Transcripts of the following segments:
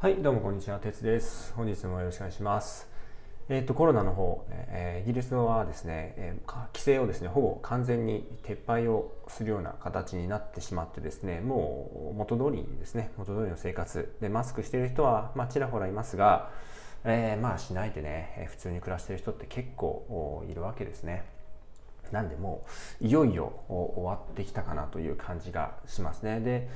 はい、どうもこんにちは、鉄です。本日もよろしくお願いします。えっ、と、コロナの方、えーイギリスはですね、えー規制をですね、ほぼ完全に撤廃をするような形になってしまってですね、もう元通りですね、元通りの生活で、マスクしている人は、まあ、ちらほらいますが、えーまあ、しないでね、えー普通に暮らしている人って結構いるわけですね。なんでもういよいよ終わってきたかなという感じがしますね。で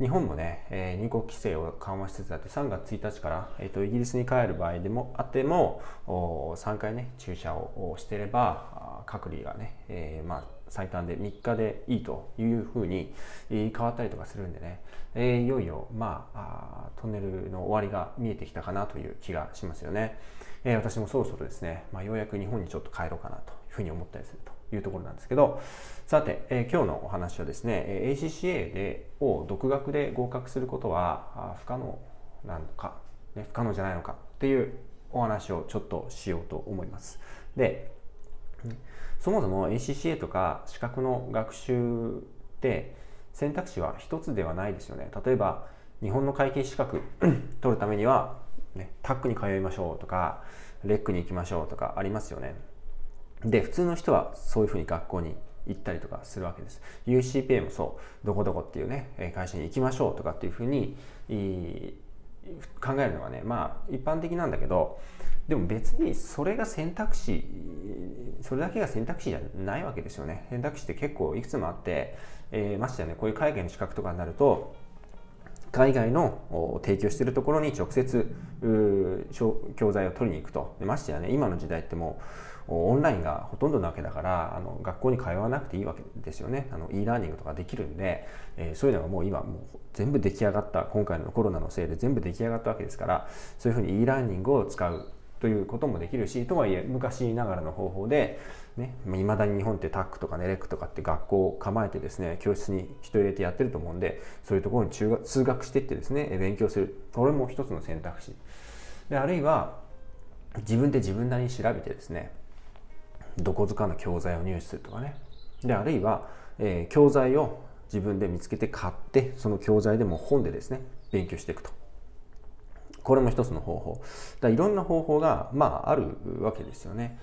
日本もね、えー入国規制を緩和しつつあって3月1日から、えー、とイギリスに帰る場合でもあってもお3回ね注射をしてれば隔離がね、えーまあ、最短で3日でいいというふうに、変わったりとかするんでね、えーいよいよ、まあ、あトンネルの終わりが見えてきたかなという気がしますよね。えー私もそろそろですね、まあ、ようやく日本にちょっと帰ろうかなというふうに思ったりするというところなんですけどさて、えー今日のお話はですね ACCA でを独学で合格することは不可能なのか、ね、不可能じゃないのかっていうお話をちょっとしようと思います。でそもそも ACCA とか資格の学習って選択肢は一つではないですよね。例えば日本の会計資格 取るためには、ね、タックに通いましょうとかレックに行きましょうとかありますよね。で普通の人はそういうふうに学校に行ったりとかするわけです。UCPA もそう。どこどこっていうね会社に行きましょうとかっていうふうに考えるのがねまあ一般的なんだけどでも別にそれが選択肢それだけが選択肢じゃないわけですよね。選択肢って結構いくつもあって、えーましてやねこういう海外の資格とかになると海外の提供しているところに直接教材を取りに行くと。ましてやね今の時代ってもうオンラインがほとんどなわけだからあの学校に通わなくていいわけですよね。あの e ラーニングとかできるんで、えーそういうのがもう今もう全部出来上がった今回のコロナのせいで全部出来上がったわけですからそういうふうに e ラーニングを使うということもできるしとはいえ昔ながらの方法でね、いまだに日本ってタックとかネレックとかって学校を構えてですね教室に人入れてやってると思うんでそういうところに中学通学していってですね勉強する。これも一つの選択肢。であるいは自分で自分なりに調べてですねどこづかの教材を入手するとかね。であるいは、えー教材を自分で見つけて買ってその教材でも本でですね勉強していくと。これも一つの方法。だいろんな方法が、まあ、あるわけですよね。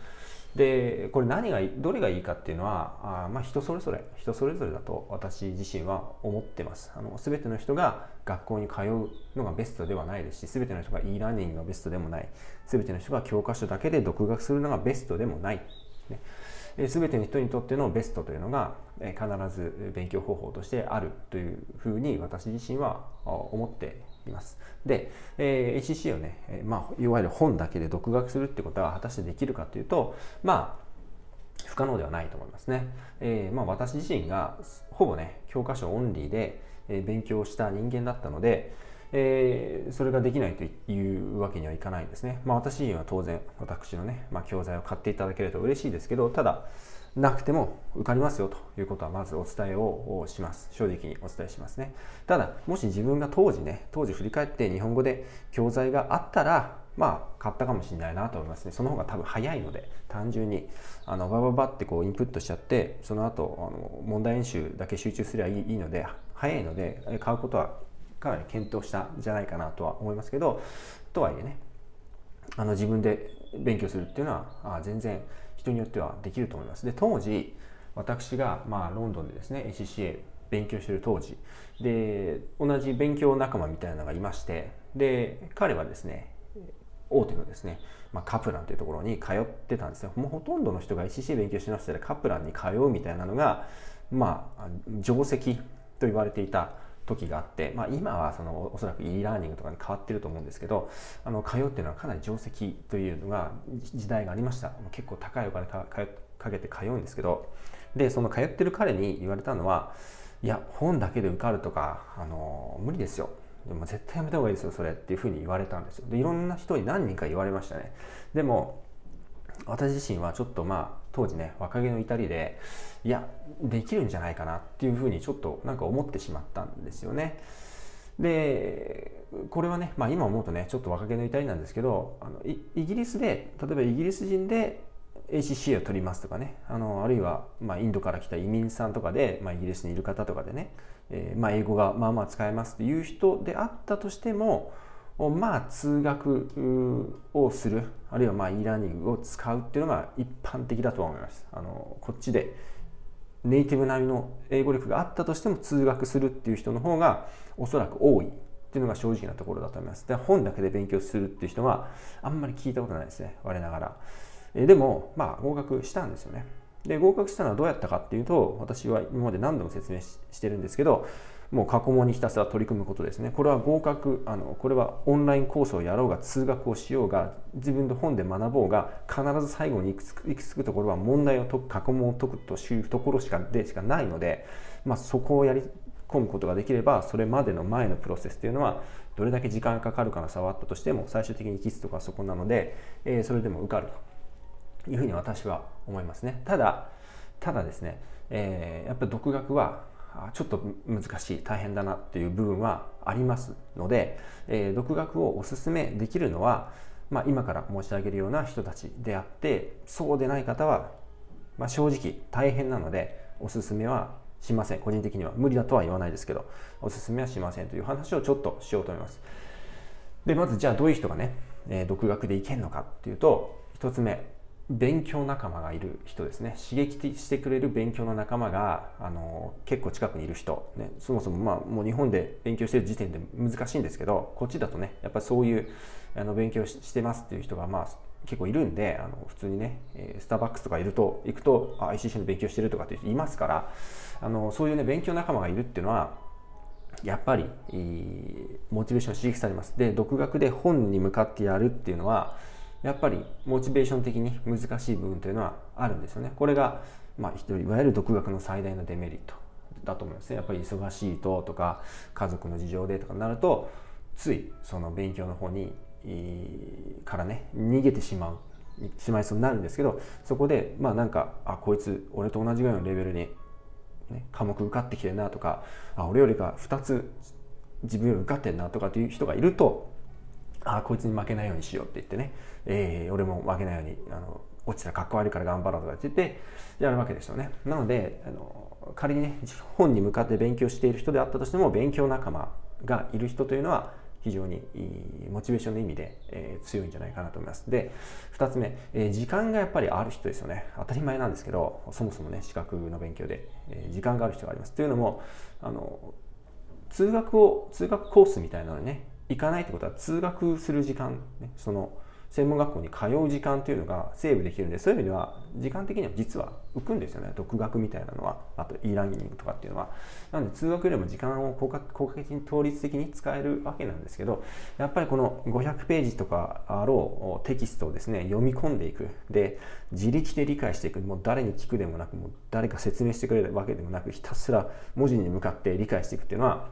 でこれ何がどれがいいかっていうのはあまあ人それぞれ人それぞれだと私自身は思ってます。あの全ての人が学校に通うのがベストではないですし全ての人が e ラーニングがベストでもない。全ての人が教科書だけで独学するのがベストでもない、ねえー全ての人にとってのベストというのが、必ず勉強方法としてあるというふうに私自身は思っています。で、えー ACC をね、えまあ、いわゆる本だけで独学するってことは果たしてできるかというとまあ不可能ではないと思いますね。えーまあ、私自身がほぼね教科書オンリーで、勉強した人間だったので、えーそれができないというわけにはいかないんですね。まあ、私自身は当然私のね、まあ、教材を買っていただけると嬉しいですけどただなくても受かりますよということはまずお伝えをします。正直にお伝えしますね。ただもし自分が当時ね当時振り返って日本語で教材があったらまあ買ったかもしれないなと思いますね。その方が多分早いので単純にあのバババってこうインプットしちゃってその後あの問題演習だけ集中すればいいいいので早いので買うことはかなり検討したんじゃないかなとは思いますけどとはいえねあの自分で勉強するっていうのはあ全然人によってはできると思います。で当時私が、まあ、ロンドンでですね ACCA 勉強してる当時で同じ勉強仲間みたいなのがいましてで彼はですね大手のですね、まあ、カプランというところに通ってたんですよもうほとんどの人が ACCA 勉強しましたらカプランに通うみたいなのがまあ定石と言われていた時があって、まあ、今はそのおそらく e ラーニングとかに変わってると思うんですけどあの通うっていうのはかなり定石というのが時代がありました。結構高いお金かかかけて通うんですけど。でその通ってる彼に言われたのはいや本だけで受かるとかあの無理ですよ。でも絶対やめた方がいいですよそれっていうふうに言われたんですよ。でいろんな人に何人か言われましたね。でも私自身はちょっとまあ当時ね若気の至りでいやできるんじゃないかなっていうふうにちょっとなんか思ってしまったんですよね。でこれはね、まあ、今思うとねちょっと若気の至りなんですけどあのイギリスで例えばイギリス人で ACCA を取りますとかねあのあるいは、まあ、インドから来た移民さんとかで、まあ、イギリスにいる方とかでね、えーまあ、英語がまあまあ使えますっていう人であったとしてもまあ通学をするあるいはまあ e ラーニングを使うっていうのが一般的だとは思います。あのこっちでネイティブ並みの英語力があったとしても通学するっていう人の方がおそらく多いっていうのが正直なところだと思います。で本だけで勉強するっていう人はあんまり聞いたことないですね。我ながら。えでもまあ合格したんですよね。で合格したのはどうやったかっていうと私は今まで何度も説明してるんですけどもう過去問にひたすら取り組むことですね。これは合格あのこれはオンラインコースをやろうが通学をしようが自分の本で学ぼうが必ず最後に行き着く行き着くところは問題を解く過去問を解くというところしかでしかないので、まあ、そこをやり込むことができればそれまでの前のプロセスというのはどれだけ時間がかかるかの差はあったとしても最終的にキスとかそこなので、えー、それでも受かると。いうふうに私は思いますね。ただただですね、えー、やっぱり独学はちょっと難しい大変だなっていう部分はありますので、えー、独学をおすすめできるのは、まあ、今から申し上げるような人たちであってそうでない方は、まあ、正直大変なのでおすすめはしません。個人的には無理だとは言わないですけどおすすめはしませんという話をちょっとしようと思います。でまずじゃあどういう人がね、えー、独学でいけるのかっていうと1つ目勉強仲間がいる人ですね。刺激してくれる勉強の仲間があの結構近くにいる人、ね、そもそもまあもう日本で勉強してる時点で難しいんですけどこっちだとねやっぱりそういうあの勉強してますっていう人がまあ結構いるんであの普通にねスターバックスとかいると行くとあ ICC の勉強してるとかって人いますからあのそういうね勉強仲間がいるっていうのはやっぱりモチベーション刺激されます。で独学で本に向かってやるっていうのはやっぱりモチベーション的に難しい部分というのはあるんですよね。これが、まあ、いわゆる独学の最大のデメリットだと思いますね。やっぱり忙しいととか家族の事情でとかなるとついその勉強の方にからね逃げてしまうしまいそうになるんですけどそこでまあなんかあこいつ俺と同じぐらいのレベルに、ね、科目受かってきてるなとかあ俺よりか2つ自分より受かってんなとかっていう人がいるとあこいつに負けないようにしようって言ってね、えー、俺も負けないようにあの落ちたらかっこ悪いから頑張ろうとかって言ってやるわけですよねなのであの仮にね本に向かって勉強している人であったとしても勉強仲間がいる人というのは非常にモチベーションの意味で、えー、強いんじゃないかなと思います。で、2つ目、えー、時間がやっぱりある人ですよね。当たり前なんですけど、そもそもね、資格の勉強で、えー、時間がある人があります。というのも、あの通学を、通学コースみたいなのにね、行かないってことは通学する時間、ね、その専門学校に通う時間というのがセーブできるんでそういう意味では時間的には実は浮くんですよね。独学みたいなのは。あと e ラーニングとかっていうのは。なので通学よりも時間を効果効果的に効率的に使えるわけなんですけどやっぱりこの500ページとかあろうテキストをですね読み込んでいく。で自力で理解していく。もう誰に聞くでもなくもう誰か説明してくれるわけでもなくひたすら文字に向かって理解していくっていうのは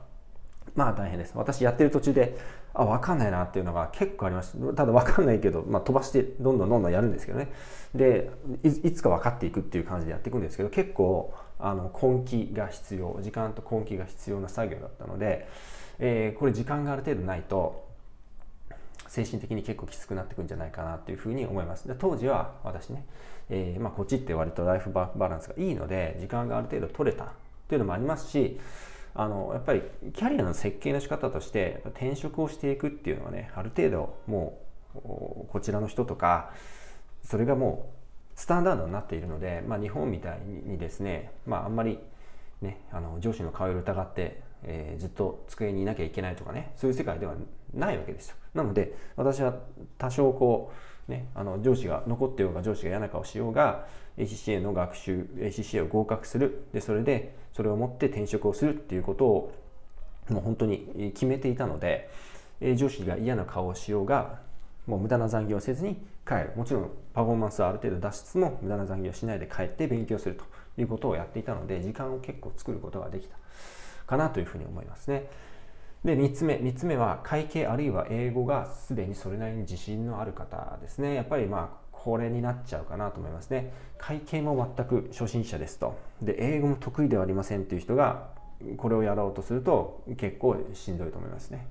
まあ大変です。私やってる途中で、あ、わかんないなっていうのが結構ありました。ただわかんないけど、まあ飛ばしてどんどんどんどんやるんですけどね。で、いつか分かっていくっていう感じでやっていくんですけど、結構、あの、根気が必要、時間と根気が必要な作業だったので、えー、これ時間がある程度ないと、精神的に結構きつくなってくんじゃないかなっていうふうに思います。で当時は私ね、えー、まあ、こっちって割とライフバランスがいいので、時間がある程度取れたっていうのもありますし、あのやっぱりキャリアの設計の仕方として転職をしていくっていうのはねある程度もうこちらの人とかそれがもうスタンダードになっているので、まあ、日本みたいにですね、まあ、あんまり、ね、あの上司の顔色疑って、えー、ずっと机にいなきゃいけないとかねそういう世界ではないわけですよ。なので私は多少こう、ね、あの上司が残ってようが上司が嫌な顔しようが ACCA の学習 ACCA を合格する。でそれでそれを持って転職をするっていうことをもう本当に決めていたので上司が嫌な顔をしようがもう無駄な残業をせずに帰るもちろんパフォーマンスはある程度出しつつも無駄な残業をしないで帰って勉強するということをやっていたので時間を結構作ることができたかなというふうに思いますね。で3つ目3つ目は会計あるいは英語がすでにそれなりに自信のある方ですねやっぱりまあこれになっちゃうかなと思いますね。会計も全く初心者ですと。で英語も得意ではありませんっていう人がこれをやろうとすると結構しんどいと思いますね。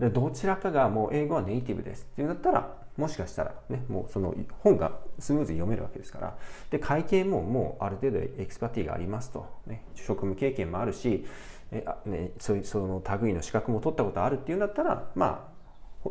でどちらかがもう英語はネイティブですっていうんだったらもしかしたらねもうその本がスムーズに読めるわけですから。で会計ももうある程度エクスパティがありますと、ね、職務経験もあるしえね、そその類の資格も取ったことあるっていうんだったらまあ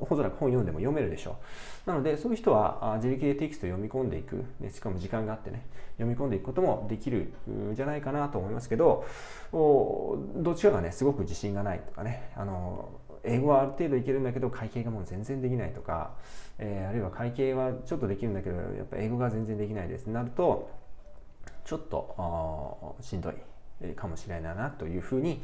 おそらく本読んでも読めるでしょ。う。なので、そういう人はあ自力でテキストを読み込んでいく、ね、しかも時間があってね、読み込んでいくこともできるんじゃないかなと思いますけど、おどっちかがね、すごく自信がないとかね、あの英語はある程度いけるんだけど会計がもう全然できないとか、えー、あるいは会計はちょっとできるんだけどやっぱ英語が全然できないです。なるとちょっとしんどいかもしれないなというふうに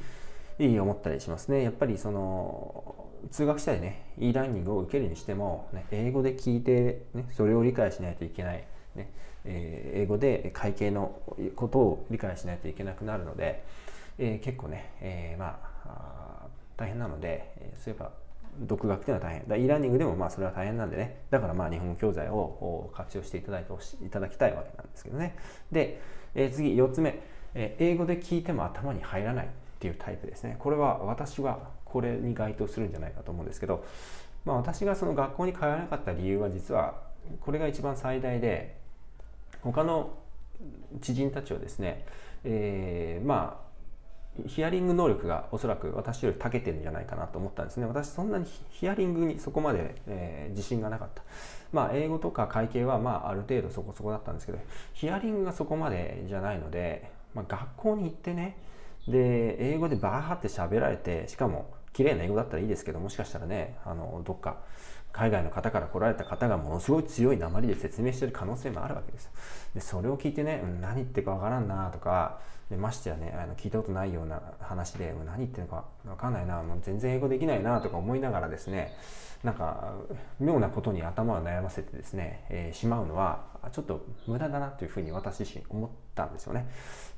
思ったりしますね。やっぱりその通学したりね e ラーニングを受けるにしても、ね、英語で聞いて、ね、それを理解しないといけない、ねえー、英語で会計のことを理解しないといけなくなるので、えー、結構ね、えー、まあ大変なので、えそういえば独学っていうのは大変。だ e ラーニングでもまあそれは大変なんでね。だからまあ日本語教材を活用していただいてしいただきたいわけなんですけどね。で、えー、次4つ目、えー、英語で聞いても頭に入らないっていうタイプですね。これは私はこれに該当するんじゃないかと思うんですけど、まあ、私がその学校に通わなかった理由は実はこれが一番最大で他の知人たちはですね、えー、まあヒアリング能力がおそらく私より長けてるんじゃないかなと思ったんですね。私そんなにヒアリングにそこまで、えー、自信がなかった。まあ英語とか会計はまあある程度そこそこだったんですけど、ヒアリングがそこまでじゃないので、まあ、学校に行ってね、で、英語でバーって喋られて、しかも綺麗な英語だったらいいですけど、もしかしたらね、あの、どっか海外の方から来られた方がものすごい強い鉛で説明してる可能性もあるわけです。で、それを聞いてね、何言ってるかわからんなとか、でましてやねあの聞いたことないような話で何言ってるのか分かんないなもう全然英語できないなとか思いながらですねなんか妙なことに頭を悩ませてですね、えー、しまうのはちょっと無駄だなというふうに私自身思ったんですよね、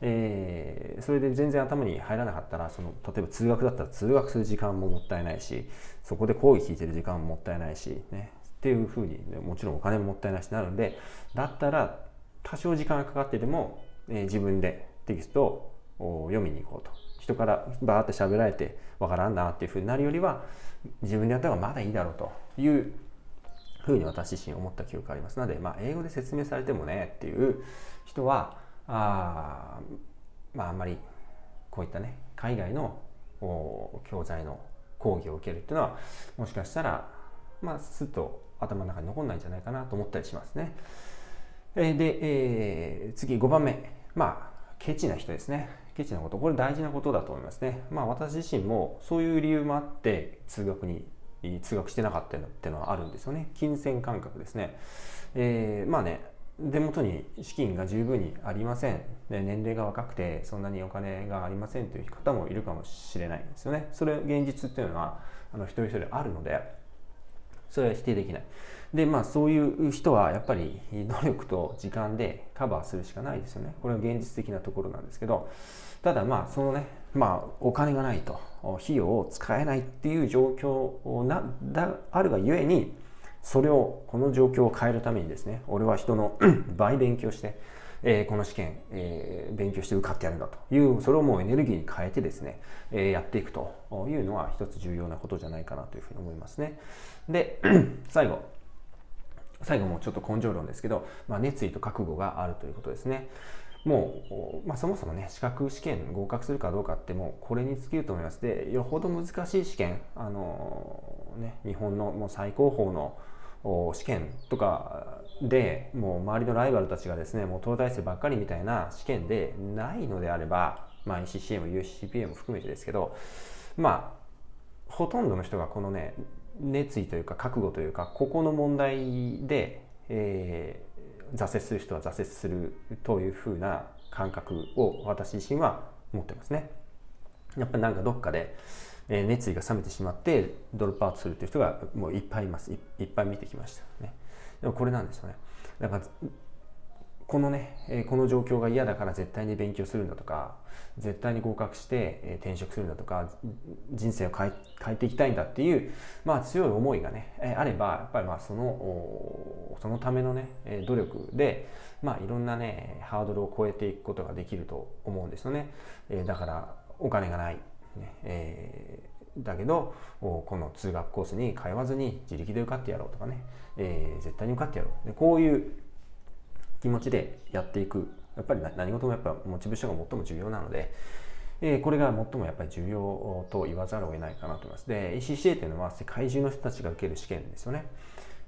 えー、それで全然頭に入らなかったらその例えば通学だったら通学する時間ももったいないしそこで講義聞いてる時間ももったいないしねっていうふうに、ね、もちろんお金ももったいないしなるんでだったら多少時間がかかってでも、えー、自分でテキストを読みに行こうと。人からバーって喋られてわからんなっていうふうになるよりは自分でやった方がまだいいだろうというふうに私自身思った記憶がありますので、まあ、英語で説明されてもねっていう人はあ,、まあ、あんまりこういったね海外の教材の講義を受けるっていうのはもしかしたらまあすっと頭の中に残んないんじゃないかなと思ったりしますね。で、えー、次5番目まあケチな人ですね。ケチなこと。これ大事なことだと思いますね。まあ私自身もそういう理由もあって通学に通学してなかったっていうのはあるんですよね。金銭感覚ですね。えー、まあね、手元に資金が十分にありません。年齢が若くてそんなにお金がありませんという方もいるかもしれないんですよね。それ現実っていうのはあの一人一人あるので、それは否定できない。でまあそういう人はやっぱり努力と時間でカバーするしかないですよねこれは現実的なところなんですけどただまあそのねまあお金がないと費用を使えないっていう状況なだあるがゆえにそれをこの状況を変えるためにですね俺は人の 倍勉強して、えー、この試験、えー、勉強して受かってやるんだというそれをもうエネルギーに変えてですね、えー、やっていくというのは一つ重要なことじゃないかなというふうに思いますねで 最後最後もちょっと根性論ですけど、まあ、熱意と覚悟があるということですね。もう、まあ、そもそもね、資格試験合格するかどうかってもうこれに尽きると思います。で、よほど難しい試験、あのね、日本のもう最高峰の試験とかでもう周りのライバルたちがですねもう東大生ばっかりみたいな試験でないのであれば、まあ、ECCA も UCPA も含めてですけどまあほとんどの人がこのね熱意というか覚悟というかここの問題で、えー、挫折する人は挫折するというふうな感覚を私自身は持ってますね。やっぱりなんかどっかで、え、熱意が冷めてしまってドロップアウトするという人がもういっぱいいますいっぱい見てきましたね。でもこれなんですよね。だからこのね、えこの状況が嫌だから絶対に勉強するんだとか絶対に合格して、え転職するんだとか人生を変え変えていきたいんだっていう、まあ、強い思いがね、えあればやっぱりまあそのそのためのね努力で、まあ、いろんなねハードルを超えていくことができると思うんですよね、えだからお金がない、ねえー、だけどこの通学コースに通わずに自力で受かってやろうとかね、えー、絶対に受かってやろう。でこういう気持ちでやっていくやっぱり何事もやっぱモチベーションが最も重要なので、えー、これが最もやっぱり重要と言わざるを得ないかなと思います。で、ACCA というのは世界中の人たちが受ける試験ですよね。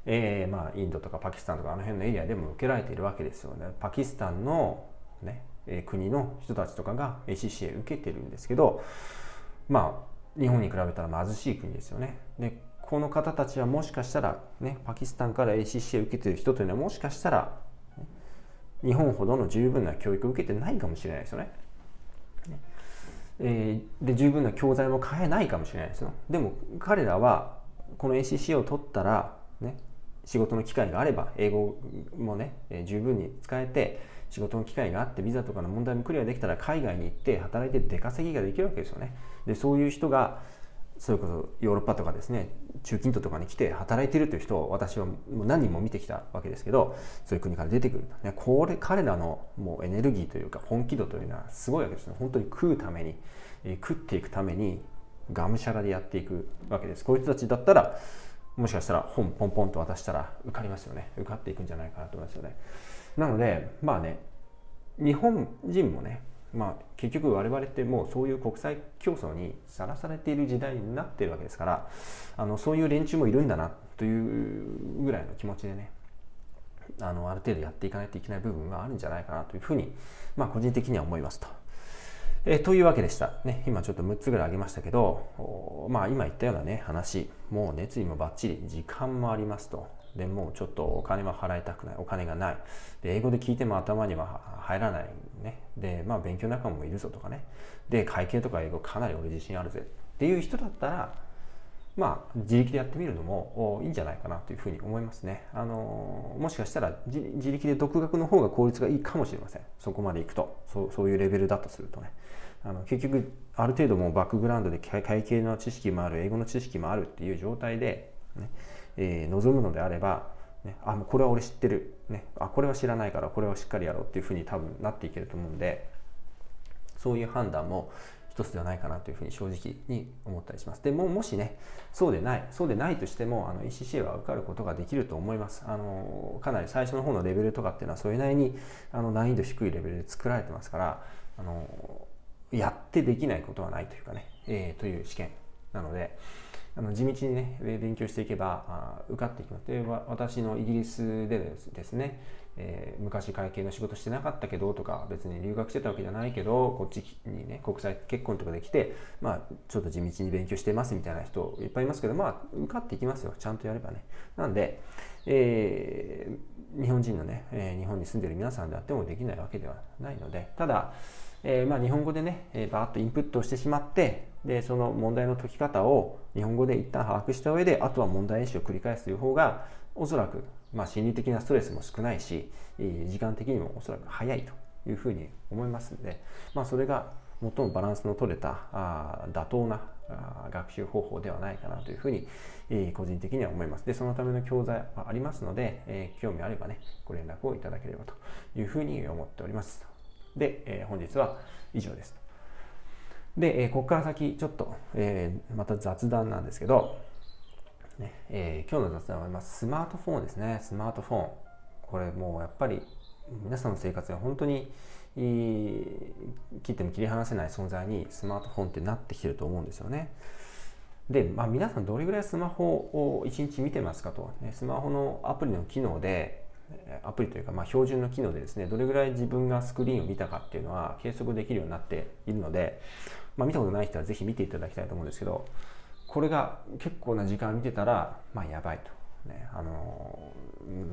えー、まあ、インドとかパキスタンとかあの辺のエリアでも受けられているわけですよね。パキスタンの、ね、えー、国の人たちとかが ACCA 受けてるんですけど、まあ、日本に比べたら貧しい国ですよね。でこの方たちはもしかしたら、ね、パキスタンから ACCA 受けてる人というのはもしかしたら、日本ほどの十分な教育を受けてないかもしれないですよね。えー、で十分な教材も買えないかもしれないですよ。でも彼らはこの ACC を取ったら、ね、仕事の機会があれば英語もね、えー、十分に使えて仕事の機会があってビザとかの問題もクリアできたら海外に行って働いて出稼ぎができるわけですよね。でそういう人がそれこそヨーロッパとかですね中近東とかに来て働いてるという人を私はもう何人も見てきたわけですけどそういう国から出てくるね、これ彼らのもうエネルギーというか本気度というのはすごいわけですね。本当に食うために、食っていくためにがむしゃらでやっていくわけです。こういう人たちだったらもしかしたら本ポンポンと渡したら受かりますよね。受かっていくんじゃないかなと思いますよね。なのでまあね日本人もねまあ、結局我々ってもうそういう国際競争にさらされている時代になっているわけですからあのそういう連中もいるんだなというぐらいの気持ちでねあのある程度やっていかないといけない部分があるんじゃないかなというふうに、まあ、個人的には思いますと。え、というわけでした、ね、今ちょっと6つぐらい挙げましたけど、まあ、今言ったような、ね、話もう熱意もばっちり時間もありますと。でもうちょっとお金は払いたくない。お金がない。で英語で聞いても頭には入らない。ね。でまあ勉強仲間もいるぞとかね。で会計とか英語かなり俺自信あるぜ。っていう人だったらまあ自力でやってみるのもいいんじゃないかなというふうに思いますね。あのもしかしたら自力で独学の方が効率がいいかもしれません。そこまでいくと。そうそういうレベルだとするとね。あの結局ある程度もうバックグラウンドで会計の知識もある英語の知識もあるっていう状態で、ね、えー、望むのであれば、ね、あこれは俺知ってる、ね、あこれは知らないからこれはしっかりやろうっていうふうに多分なっていけると思うんでそういう判断も一つではないかなというふうに正直に思ったりします。でももしねそうでないそうでないとしてもあの ECCA は受かることができると思います。あのかなり最初の方のレベルとかっていうのはそれなりにあの難易度低いレベルで作られてますからあのやってできないことはないというかね、えー、という試験なので。あの地道にね勉強していけば受かっていきます。で私のイギリスでですね、えー、昔会計の仕事してなかったけどとか別に留学してたわけじゃないけどこっちにね国際結婚とかできてまあちょっと地道に勉強してますみたいな人いっぱいいますけどまあ受かっていきますよ。ちゃんとやればね。なんで、えー、日本人のね、えー、日本に住んでる皆さんであってもできないわけではないのでただえー、まあ、日本語でね、えー、バーッとインプットしてしまってでその問題の解き方を日本語で一旦把握した上であとは問題演習を繰り返すという方がおそらく、まあ、心理的なストレスも少ないしえ時間的にもおそらく早いというふうに思いますので、まあ、それが最もバランスの取れたあ妥当なあ学習方法ではないかなというふうに、えー、個人的には思います。で、そのための教材はありますので、えー、興味あればね、ご連絡をいただければというふうに思っております。で、えー、本日は以上です。で、えー、ここから先ちょっと、えー、また雑談なんですけど、ねえー、今日の雑談は、まあ、スマートフォンですねスマートフォンこれもうやっぱり皆さんの生活が本当に切っても切り離せない存在にスマートフォンってなってきてると思うんですよね。で、まあ、皆さんどれぐらいスマホを1日見てますかと、ね、スマホのアプリの機能でアプリというか、まあ、標準の機能でですねどれぐらい自分がスクリーンを見たかっていうのは計測できるようになっているので、まあ、見たことない人はぜひ見ていただきたいと思うんですけどこれが結構な時間見てたら、まあ、やばいと、ね、あの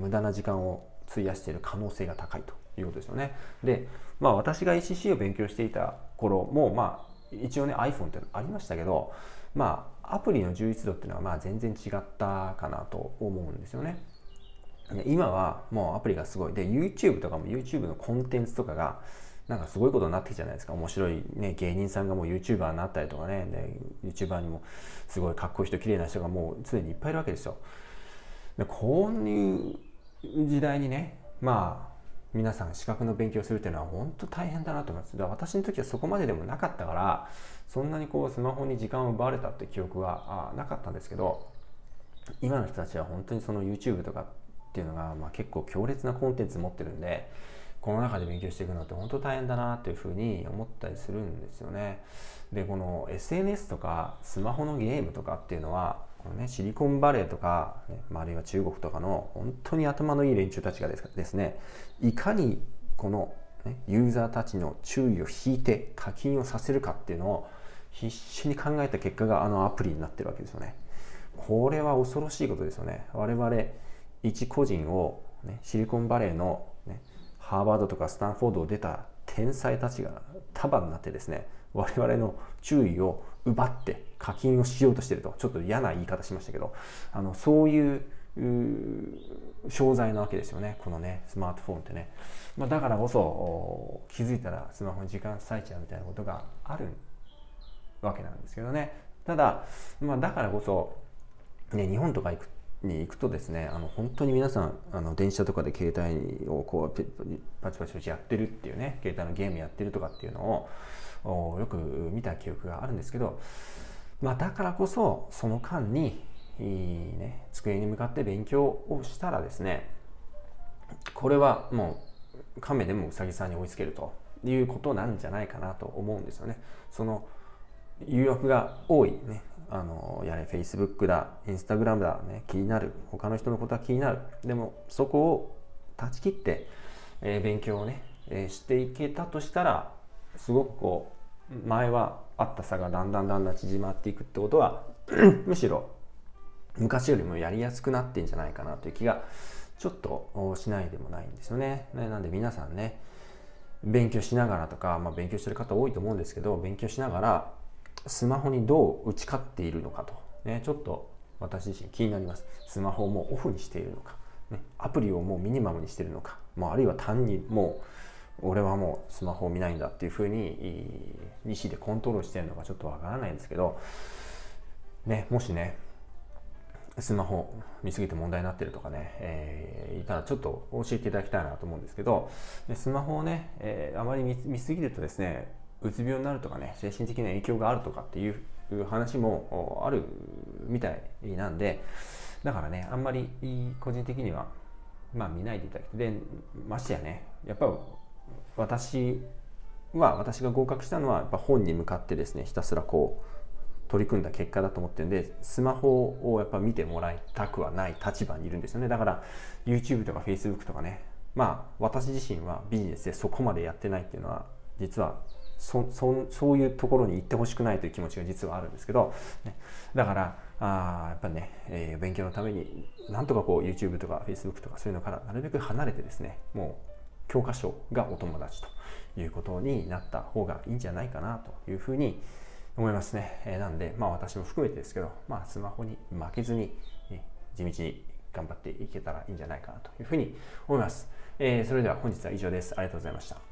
無駄な時間を費やしている可能性が高いということですよね。で、まあ、私が ECC を勉強していた頃も、まあ、一応ね iPhone ってありましたけど、まあ、アプリの充実度っていうのはまあ全然違ったかなと思うんですよね。今はもうアプリがすごい。で YouTube とかも YouTube のコンテンツとかがなんかすごいことになってきじゃないですか。面白い、ね、芸人さんがもう YouTuber になったりとかね。で YouTuber にもすごいかっこいい人綺麗な人がもう常にいっぱいいるわけですよ。でこういう時代にねまあ皆さん資格の勉強するっていうのは本当大変だなと思います。だ私の時はそこまででもなかったからそんなにこうスマホに時間を奪われたって記憶はあなかったんですけど今の人たちは本当にその YouTube とかっていうのが、まあ、結構強烈なコンテンツ持ってるんでこの中で勉強していくのって本当大変だなというふうに思ったりするんですよね。でこの SNS とかスマホのゲームとかっていうのはこの、ね、シリコンバレーとか、ね、あるいは中国とかの本当に頭のいい連中たちがですねいかにこの、ね、ユーザーたちの注意を引いて課金をさせるかっていうのを必死に考えた結果があのアプリになってるわけですよね。これは恐ろしいことですよね。我々一個人を、ね、シリコンバレーの、ね、ハーバードとかスタンフォードを出た天才たちが束になってですね我々の注意を奪って課金をしようとしてるとちょっと嫌な言い方しましたけどあのそういう商材なわけですよねこのねスマートフォンってね、まあ、だからこそ気づいたらスマホに時間割いちゃうみたいなことがあるわけなんですけどね。ただ、まあ、だからこそ、ね、日本とか行くに行くとですねあの本当に皆さんあの電車とかで携帯をこうパチパチパチやってるっていうね携帯のゲームやってるとかっていうのをよく見た記憶があるんですけど、まあ、だからこそその間にいい、ね、机に向かって勉強をしたらですねこれはもう亀でもうさぎさんに追いつけるということなんじゃないかなと思うんですよね。その誘惑が多いねあのやれ Facebook だ Instagram だ、ね、気になる。他の人のことは気になる。でもそこを断ち切って、えー、勉強をね、えー、していけたとしたらすごくこう前はあった差がだんだんだんだん縮まっていくってことは むしろ昔よりもやりやすくなってんじゃないかなという気がちょっとしないでもないんですよね。なんで皆さんね勉強しながらとか、まあ、勉強してる方多いと思うんですけど勉強しながらスマホにどう打ち勝っているのかと、ね、ちょっと私自身気になります。スマホをもうオフにしているのか、ね、アプリをもうミニマムにしているのか、まあ、あるいは単にもう俺はもうスマホを見ないんだっていうふうに西でコントロールしてるのかちょっとわからないんですけど、ね、もしねスマホ見すぎて問題になってるとかね、えー、いたらちょっと教えていただきたいなと思うんですけど。でスマホをね、えー、あまり見すぎるとですねうつ病になるとかね精神的な影響があるとかっていう話もあるみたいなんでだからねあんまり個人的にはまあ見ないでいただきでましてやねやっぱ私は私が合格したのはやっぱ本に向かってですねひたすらこう取り組んだ結果だと思ってるんでスマホをやっぱ見てもらいたくはない立場にいるんですよね。だから YouTube とか Facebook とかねまあ私自身はビジネスでそこまでやってないっていうのは実はそそそういうところに行ってほしくないという気持ちが実はあるんですけど、ね、だからあやっぱね、えー、勉強のためになんとかこう YouTube とか Facebook とかそういうのからなるべく離れてですねもう教科書がお友達ということになった方がいいんじゃないかなというふうに思いますね。えー、なんで、まあ私も含めてですけど、まあスマホに負けずに、え地道に頑張っていけたらいいんじゃないかなというふうに思います。えー、それでは本日は以上です。ありがとうございました。